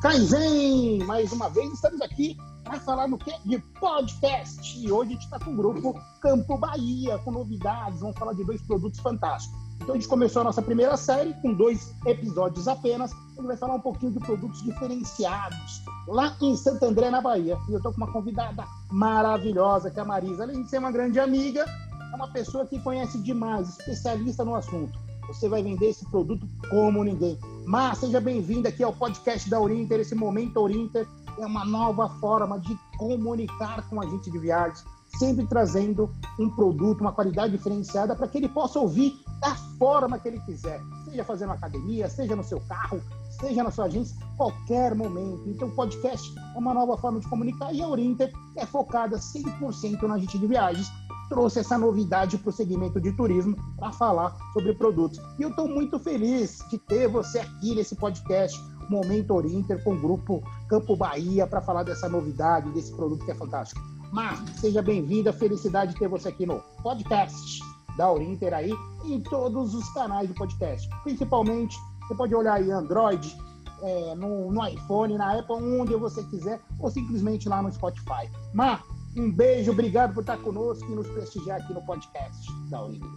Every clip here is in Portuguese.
Kaizen! Mais uma vez estamos aqui para falar no que? De podcast. E hoje a gente está com o grupo Campo Bahia, com novidades. Vamos falar de dois produtos fantásticos. Então a gente começou a nossa primeira série com dois episódios apenas. A gente vai falar um pouquinho de produtos diferenciados lá em Santo André, na Bahia. E eu estou com uma convidada maravilhosa, que é a Marisa. Além de ser uma grande amiga, é uma pessoa que conhece demais, especialista no assunto. Você vai vender esse produto como ninguém. Mas seja bem-vindo aqui ao podcast da Orinter. Esse Momento Orinter é uma nova forma de comunicar com a gente de viagens, sempre trazendo um produto, uma qualidade diferenciada para que ele possa ouvir da forma que ele quiser. Seja fazendo academia, seja no seu carro, seja na sua agência, qualquer momento. Então, o podcast é uma nova forma de comunicar e a Orinter é focada 100% na gente de viagens trouxe essa novidade para o segmento de turismo para falar sobre produtos. E eu estou muito feliz de ter você aqui nesse podcast, Momento Orinter, com o grupo Campo Bahia, para falar dessa novidade, desse produto que é fantástico. Mar, seja bem-vinda, felicidade de ter você aqui no podcast da Orinter aí, em todos os canais do podcast. Principalmente, você pode olhar aí Android, é, no, no iPhone, na Apple, onde você quiser, ou simplesmente lá no Spotify. Mar, um beijo, obrigado por estar conosco e nos prestigiar aqui no podcast da Uninter.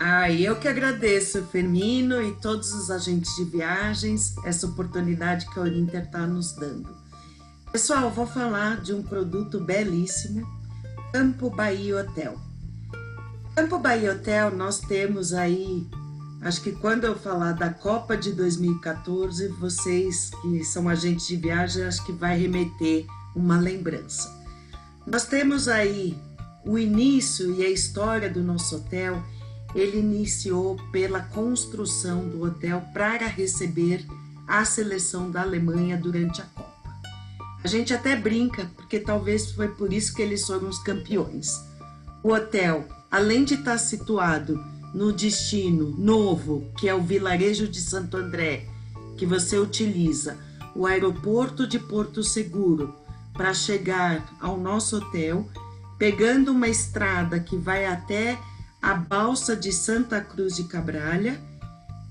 Ah, eu que agradeço, Firmino e todos os agentes de viagens, essa oportunidade que a Uninter está nos dando. Pessoal, vou falar de um produto belíssimo, Campo Bahia Hotel. Campo Bahia Hotel, nós temos aí, acho que quando eu falar da Copa de 2014, vocês que são agentes de viagem, acho que vai remeter uma lembrança. Nós temos aí o início e a história do nosso hotel. Ele iniciou pela construção do hotel para receber a seleção da Alemanha durante a Copa. A gente até brinca, porque talvez foi por isso que eles foram os campeões. O hotel, além de estar situado no destino novo, que é o vilarejo de Santo André, que você utiliza o aeroporto de Porto Seguro para chegar ao nosso hotel, pegando uma estrada que vai até a balsa de Santa Cruz de Cabralha.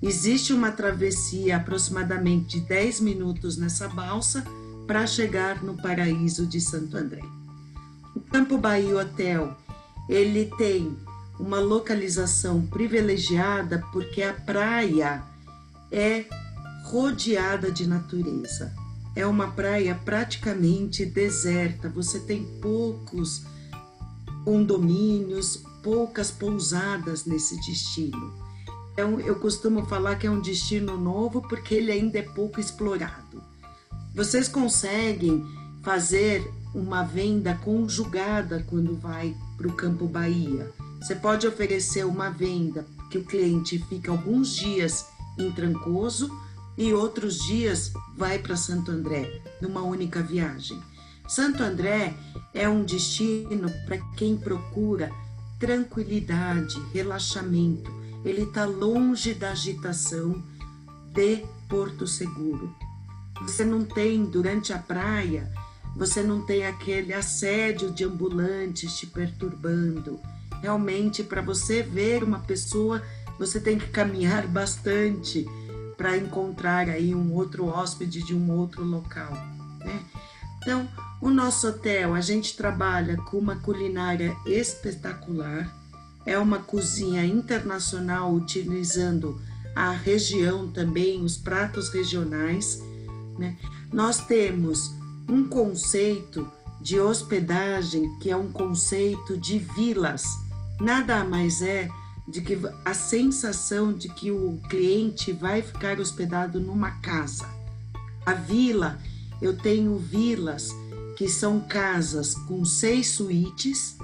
Existe uma travessia aproximadamente de 10 minutos nessa balsa para chegar no paraíso de Santo André. O Campo Bahia Hotel, ele tem uma localização privilegiada porque a praia é rodeada de natureza é uma praia praticamente deserta, você tem poucos condomínios, poucas pousadas nesse destino. Então, eu costumo falar que é um destino novo porque ele ainda é pouco explorado. Vocês conseguem fazer uma venda conjugada quando vai para o Campo Bahia. Você pode oferecer uma venda que o cliente fica alguns dias em Trancoso e outros dias vai para Santo André, numa única viagem. Santo André é um destino para quem procura tranquilidade, relaxamento. Ele está longe da agitação de Porto Seguro. Você não tem, durante a praia, você não tem aquele assédio de ambulantes te perturbando. Realmente, para você ver uma pessoa, você tem que caminhar bastante para encontrar aí um outro hóspede de um outro local, né? Então, o nosso hotel, a gente trabalha com uma culinária espetacular, é uma cozinha internacional utilizando a região também, os pratos regionais, né? Nós temos um conceito de hospedagem que é um conceito de vilas, nada mais é de que a sensação de que o cliente vai ficar hospedado numa casa. A vila, eu tenho vilas que são casas com seis suítes,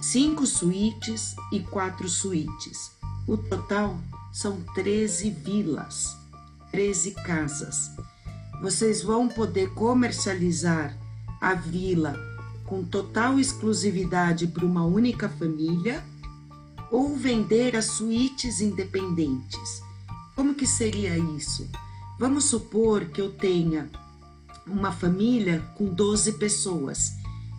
cinco suítes e quatro suítes. O total são 13 vilas, 13 casas. Vocês vão poder comercializar a vila com total exclusividade para uma única família ou vender as suítes independentes. Como que seria isso? Vamos supor que eu tenha uma família com 12 pessoas.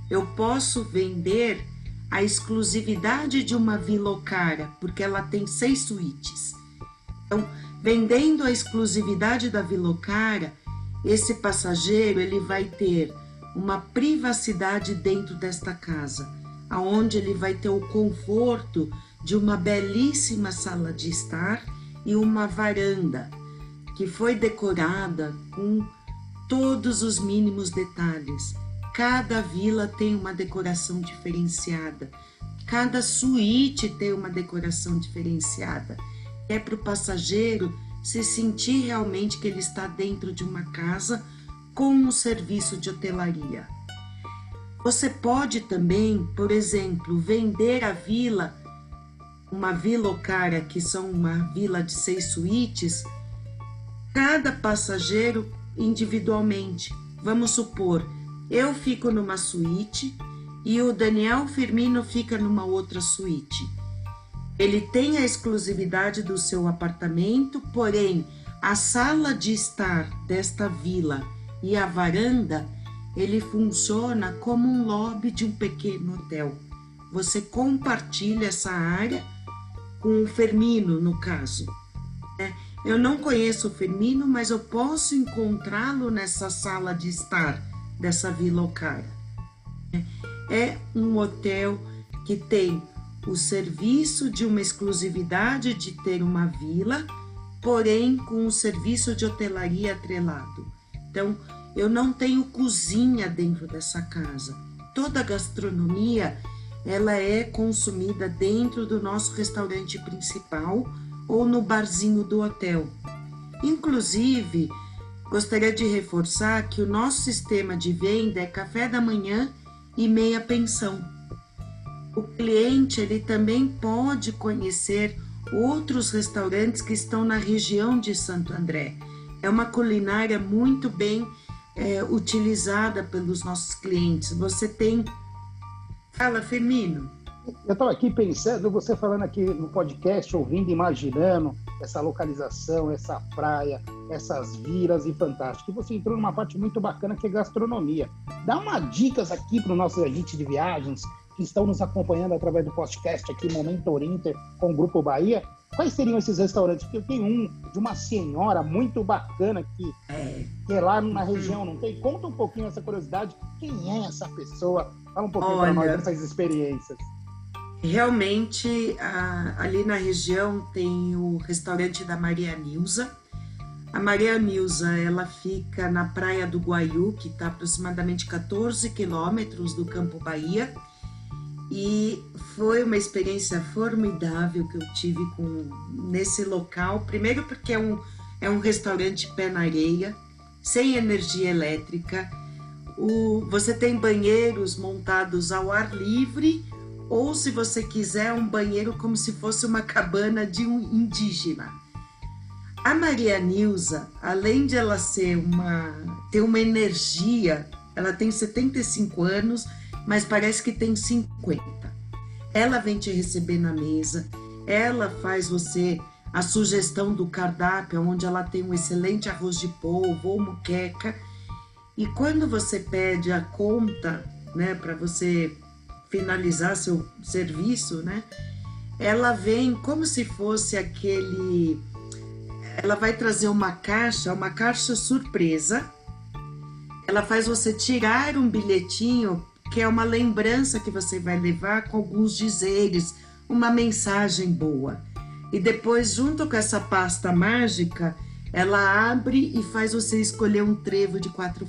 Eu posso vender a exclusividade de uma vila cara, porque ela tem seis suítes. Então, vendendo a exclusividade da vila cara, esse passageiro ele vai ter uma privacidade dentro desta casa, aonde ele vai ter o conforto de uma belíssima sala de estar e uma varanda que foi decorada com todos os mínimos detalhes. Cada vila tem uma decoração diferenciada, cada suíte tem uma decoração diferenciada. É para o passageiro se sentir realmente que ele está dentro de uma casa com um serviço de hotelaria. Você pode também, por exemplo, vender a vila, uma vila cara que são uma vila de seis suítes, cada passageiro individualmente. Vamos supor, eu fico numa suíte e o Daniel Firmino fica numa outra suíte. Ele tem a exclusividade do seu apartamento, porém a sala de estar desta vila e a varanda, ele funciona como um lobby de um pequeno hotel. Você compartilha essa área com o Fermino, no caso. Né? Eu não conheço o Firmino, mas eu posso encontrá-lo nessa sala de estar dessa Vila Ocara. É um hotel que tem o serviço de uma exclusividade de ter uma vila, porém com o serviço de hotelaria atrelado. Então, eu não tenho cozinha dentro dessa casa. Toda a gastronomia ela é consumida dentro do nosso restaurante principal ou no barzinho do hotel. Inclusive, gostaria de reforçar que o nosso sistema de venda é café da manhã e meia pensão. O cliente ele também pode conhecer outros restaurantes que estão na região de Santo André. É uma culinária muito bem é, utilizada pelos nossos clientes. Você tem. Fala, Firmino. Eu estava aqui pensando, você falando aqui no podcast, ouvindo, imaginando essa localização, essa praia, essas vilas e fantástico. E você entrou numa parte muito bacana que é gastronomia. Dá uma dicas aqui para os nossos agentes de viagens que estão nos acompanhando através do podcast aqui, Momento Orinter, com o Grupo Bahia. Quais seriam esses restaurantes? Porque eu tenho um de uma senhora muito bacana que, que é lá na região, não tem? Conta um pouquinho essa curiosidade. Quem é essa pessoa? Fala um pouquinho para nós dessas experiências. Realmente, a, ali na região tem o restaurante da Maria Nilza. A Maria Nilza, ela fica na Praia do Guaiú, que está aproximadamente 14 quilômetros do Campo Bahia. E foi uma experiência formidável que eu tive com, nesse local. Primeiro porque é um, é um restaurante pé na areia, sem energia elétrica. O, você tem banheiros montados ao ar livre ou se você quiser um banheiro como se fosse uma cabana de um indígena. A Maria Nilza, além de ela ser uma ter uma energia, ela tem 75 anos, mas parece que tem 50. Ela vem te receber na mesa, ela faz você a sugestão do cardápio, onde ela tem um excelente arroz de polvo ou muqueca. E quando você pede a conta, né, para você finalizar seu serviço, né? Ela vem como se fosse aquele. Ela vai trazer uma caixa, uma caixa surpresa. Ela faz você tirar um bilhetinho que é uma lembrança que você vai levar com alguns dizeres, uma mensagem boa. E depois, junto com essa pasta mágica, ela abre e faz você escolher um trevo de quatro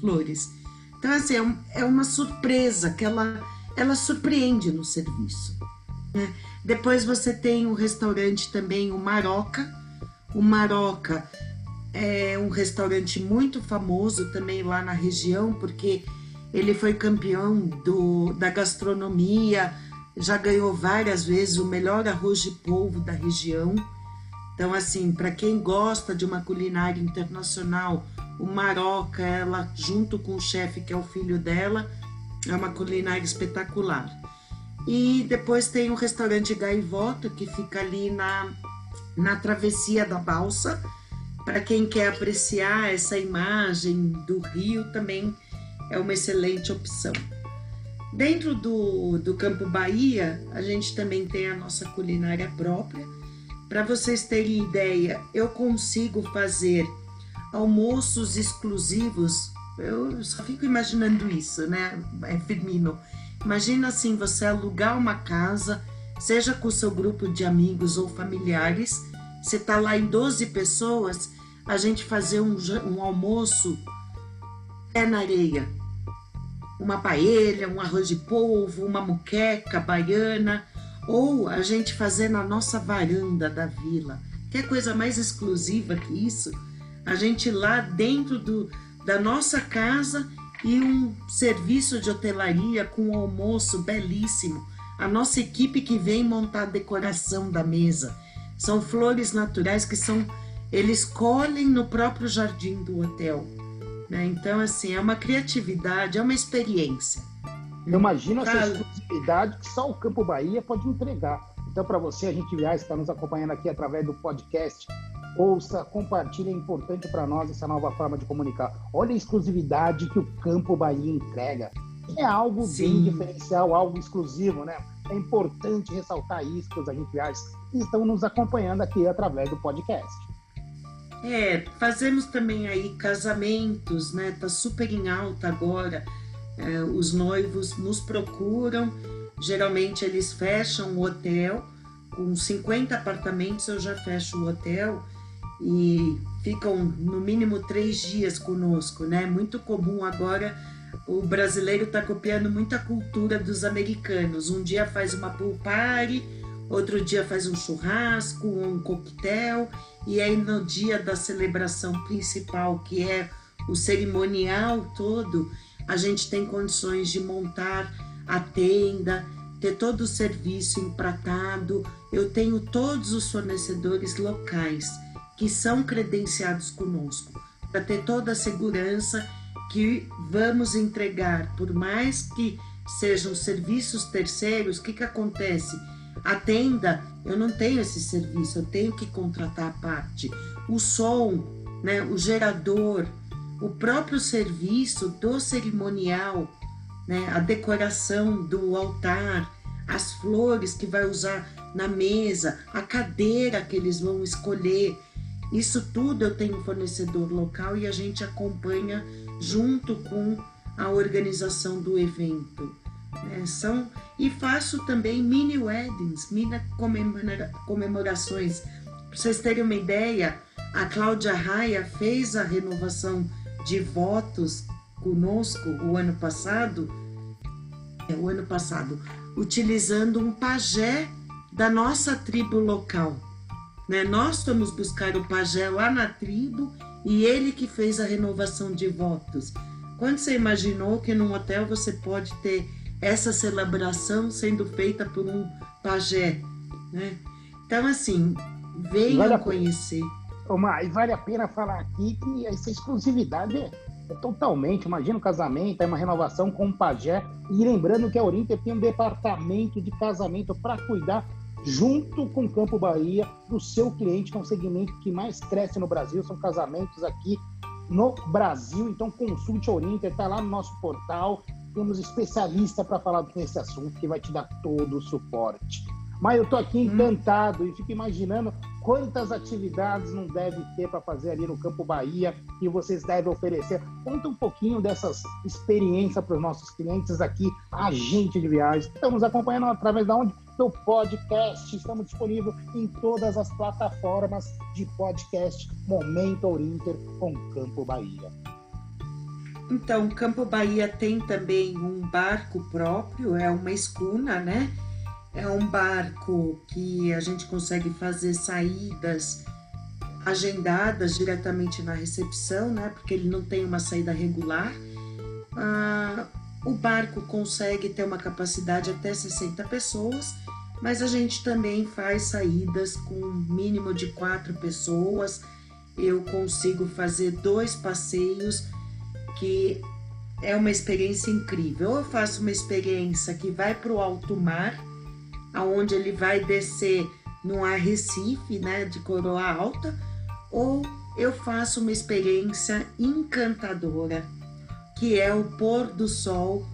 flores. Então, assim, é, é uma surpresa que ela ela surpreende no serviço. Né? Depois você tem o restaurante também, o Maroca. O Maroca é um restaurante muito famoso também lá na região, porque ele foi campeão do, da gastronomia, já ganhou várias vezes o melhor arroz de polvo da região. Então, assim, para quem gosta de uma culinária internacional, o Maroca, ela junto com o chefe que é o filho dela, é uma culinária espetacular. E depois tem o restaurante Gaivota, que fica ali na, na travessia da balsa. Para quem quer apreciar essa imagem do rio, também é uma excelente opção. Dentro do, do Campo Bahia, a gente também tem a nossa culinária própria. Para vocês terem ideia, eu consigo fazer almoços exclusivos. Eu só fico imaginando isso, né, é, Firmino? Imagina assim, você alugar uma casa, seja com seu grupo de amigos ou familiares, você tá lá em 12 pessoas, a gente fazer um, um almoço pé na areia. Uma paella, um arroz de polvo, uma muqueca baiana, ou a gente fazer na nossa varanda da vila. Que coisa mais exclusiva que isso? A gente lá dentro do, da nossa casa e um serviço de hotelaria com um almoço belíssimo. A nossa equipe que vem montar a decoração da mesa. São flores naturais que são eles colhem no próprio jardim do hotel. Né? Então, assim, é uma criatividade, é uma experiência. Eu imagino essa exclusividade que só o Campo Bahia pode entregar. Então, para você, a gente já está nos acompanhando aqui através do podcast, ouça, compartilhe, é importante para nós essa nova forma de comunicar. Olha a exclusividade que o Campo Bahia entrega. É algo Sim. bem diferencial, algo exclusivo, né? É importante ressaltar isso para os agentes que estão nos acompanhando aqui através do podcast. É, fazemos também aí casamentos, né? Tá super em alta agora. É, os noivos nos procuram, geralmente eles fecham o hotel, com 50 apartamentos eu já fecho o hotel e ficam no mínimo três dias conosco, né? Muito comum agora o brasileiro está copiando muita cultura dos americanos. Um dia faz uma pool party, outro dia faz um churrasco, um coquetel, e aí no dia da celebração principal, que é o cerimonial todo, a gente tem condições de montar a tenda, ter todo o serviço empratado. Eu tenho todos os fornecedores locais que são credenciados conosco, para ter toda a segurança que vamos entregar, por mais que sejam serviços terceiros, o que, que acontece? A tenda, eu não tenho esse serviço, eu tenho que contratar a parte. O som, né, o gerador, o próprio serviço do cerimonial, né, a decoração do altar, as flores que vai usar na mesa, a cadeira que eles vão escolher. Isso tudo eu tenho um fornecedor local e a gente acompanha junto com a organização do evento. Né? São, e faço também mini weddings, mini comemora, comemorações. Para vocês terem uma ideia, a Cláudia Raia fez a renovação de votos conosco o ano passado, é, o ano passado, utilizando um pajé da nossa tribo local. Né? Nós fomos buscar o pajé lá na tribo e ele que fez a renovação de votos. Quando você imaginou que num hotel você pode ter essa celebração sendo feita por um pajé, né? Então, assim, venham vale conhecer. Omar, e vale a pena falar aqui que essa exclusividade é, é totalmente, imagina um casamento, é uma renovação com um pajé, e lembrando que a Orinter tem um departamento de casamento para cuidar junto com o Campo Bahia, do seu cliente, que é um segmento que mais cresce no Brasil, são casamentos aqui no Brasil. Então, consulte a Orinter, está lá no nosso portal. Temos especialista para falar desse assunto que vai te dar todo o suporte. Mas eu estou aqui hum. encantado hum. e fico imaginando quantas atividades não deve ter para fazer ali no Campo Bahia que vocês devem oferecer. Conta um pouquinho dessas experiências para os nossos clientes aqui, agente de viagens. Estamos acompanhando através da onde? Do podcast. Estamos disponíveis em todas as plataformas de podcast Momento Orinter com Campo Bahia. Então, Campo Bahia tem também um barco próprio, é uma escuna, né? É um barco que a gente consegue fazer saídas agendadas diretamente na recepção, né? Porque ele não tem uma saída regular. Ah, o barco consegue ter uma capacidade até 60 pessoas, mas a gente também faz saídas com mínimo de quatro pessoas. Eu consigo fazer dois passeios que é uma experiência incrível. Eu faço uma experiência que vai para o alto mar aonde ele vai descer no Arrecife, né, de Coroa Alta, ou eu faço uma experiência encantadora, que é o pôr do sol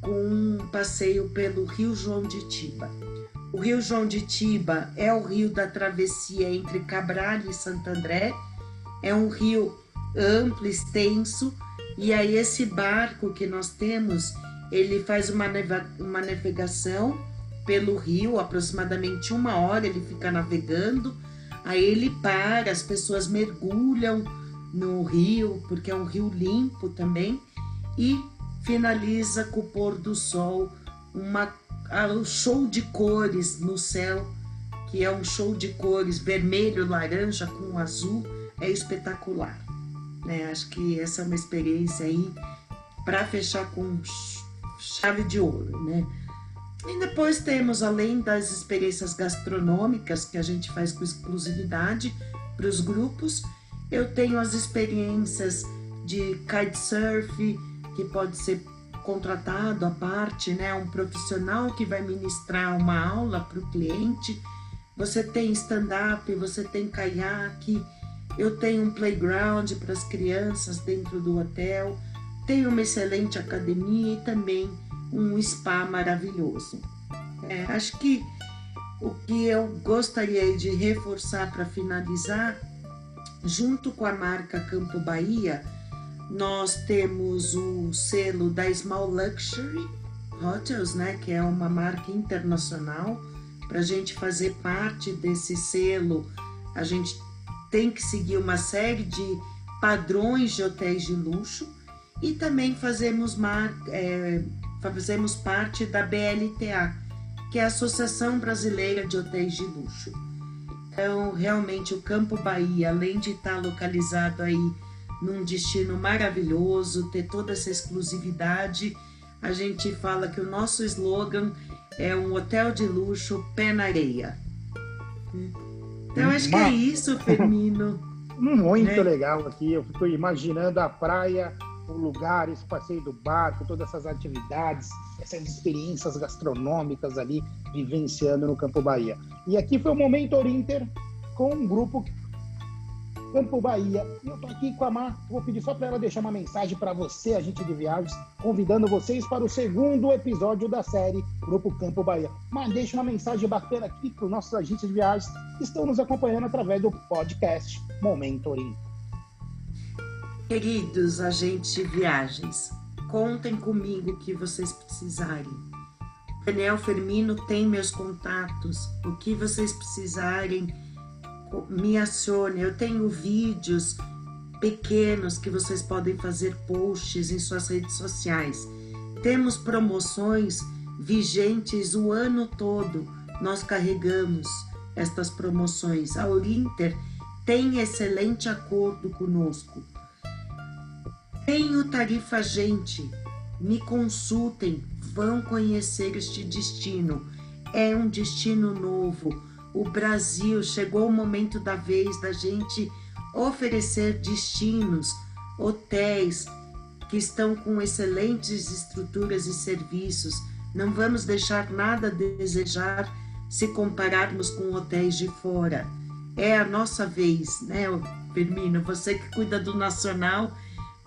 com um passeio pelo Rio João de Tiba. O Rio João de Tiba é o rio da travessia entre Cabral e Santo André, é um rio amplo, extenso, e aí esse barco que nós temos, ele faz uma, uma navegação pelo rio, aproximadamente uma hora ele fica navegando, aí ele para, as pessoas mergulham no rio, porque é um rio limpo também, e finaliza com o pôr do sol, uma, um show de cores no céu, que é um show de cores vermelho, laranja com azul, é espetacular. Né? Acho que essa é uma experiência aí para fechar com chave de ouro, né? E depois temos, além das experiências gastronômicas que a gente faz com exclusividade para os grupos, eu tenho as experiências de kitesurf, que pode ser contratado à parte, né? Um profissional que vai ministrar uma aula para o cliente. Você tem stand-up, você tem caiaque, eu tenho um playground para as crianças dentro do hotel, tenho uma excelente academia e também um spa maravilhoso. É, acho que o que eu gostaria de reforçar para finalizar, junto com a marca Campo Bahia, nós temos o selo da Small Luxury Hotels, né, que é uma marca internacional. Para a gente fazer parte desse selo, a gente tem que seguir uma série de padrões de hotéis de luxo e também fazemos, mar, é, fazemos parte da BLTA, que é a Associação Brasileira de Hotéis de Luxo. Então, realmente, o Campo Bahia, além de estar localizado aí num destino maravilhoso, ter toda essa exclusividade, a gente fala que o nosso slogan é um hotel de luxo pé na areia. Então acho que é isso, Firmino. Muito né? legal aqui. Eu fico imaginando a praia, o lugar, esse passeio do barco, todas essas atividades, essas experiências gastronômicas ali vivenciando no Campo Bahia. E aqui foi o Momento Orinter com um grupo Campo Bahia. E eu tô aqui com a Mar, vou pedir só para ela deixar uma mensagem para você, agente de viagens, convidando vocês para o segundo episódio da série Grupo Campo Bahia. Mas deixa uma mensagem bacana aqui para os nossos agentes de viagens que estão nos acompanhando através do podcast Momento Queridos agentes de viagens, contem comigo o que vocês precisarem. Daniel Fermino tem meus contatos, o que vocês precisarem me acione. Eu tenho vídeos pequenos que vocês podem fazer posts em suas redes sociais. Temos promoções vigentes o ano todo. Nós carregamos estas promoções. A Orinter tem excelente acordo conosco. Tenho tarifa gente. Me consultem, vão conhecer este destino. É um destino novo o Brasil, chegou o momento da vez da gente oferecer destinos, hotéis que estão com excelentes estruturas e serviços. Não vamos deixar nada a desejar se compararmos com hotéis de fora. É a nossa vez, né, Firmino? Você que cuida do nacional,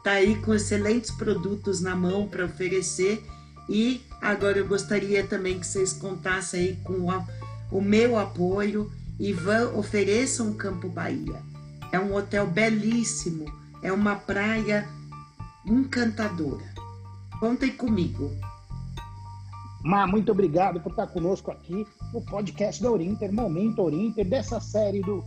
está aí com excelentes produtos na mão para oferecer. E agora eu gostaria também que vocês contassem aí com a o meu apoio e vão, ofereçam o Campo Bahia. É um hotel belíssimo, é uma praia encantadora. Contem comigo. Má, muito obrigado por estar conosco aqui no podcast da Orinter, Momento Orinter, dessa série do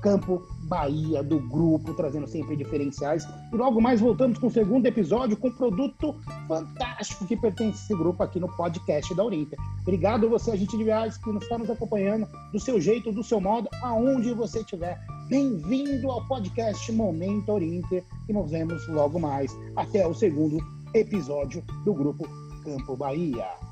Campo Bahia, do grupo, trazendo sempre diferenciais. E logo mais voltamos com o segundo episódio com um produto fantástico que pertence a esse grupo aqui no podcast da Orinter. Obrigado você, agente de viagens, que está nos acompanhando do seu jeito, do seu modo, aonde você estiver. Bem-vindo ao podcast Momento Orinter e nos vemos logo mais. Até o segundo episódio do grupo Campo Bahia.